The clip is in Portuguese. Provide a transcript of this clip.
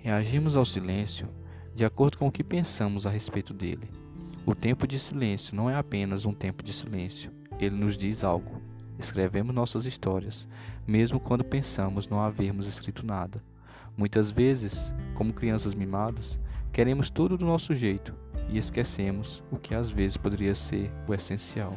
Reagimos ao silêncio de acordo com o que pensamos a respeito dele. O tempo de silêncio não é apenas um tempo de silêncio, ele nos diz algo. Escrevemos nossas histórias, mesmo quando pensamos não havermos escrito nada. Muitas vezes, como crianças mimadas, queremos tudo do nosso jeito e esquecemos o que às vezes poderia ser o essencial.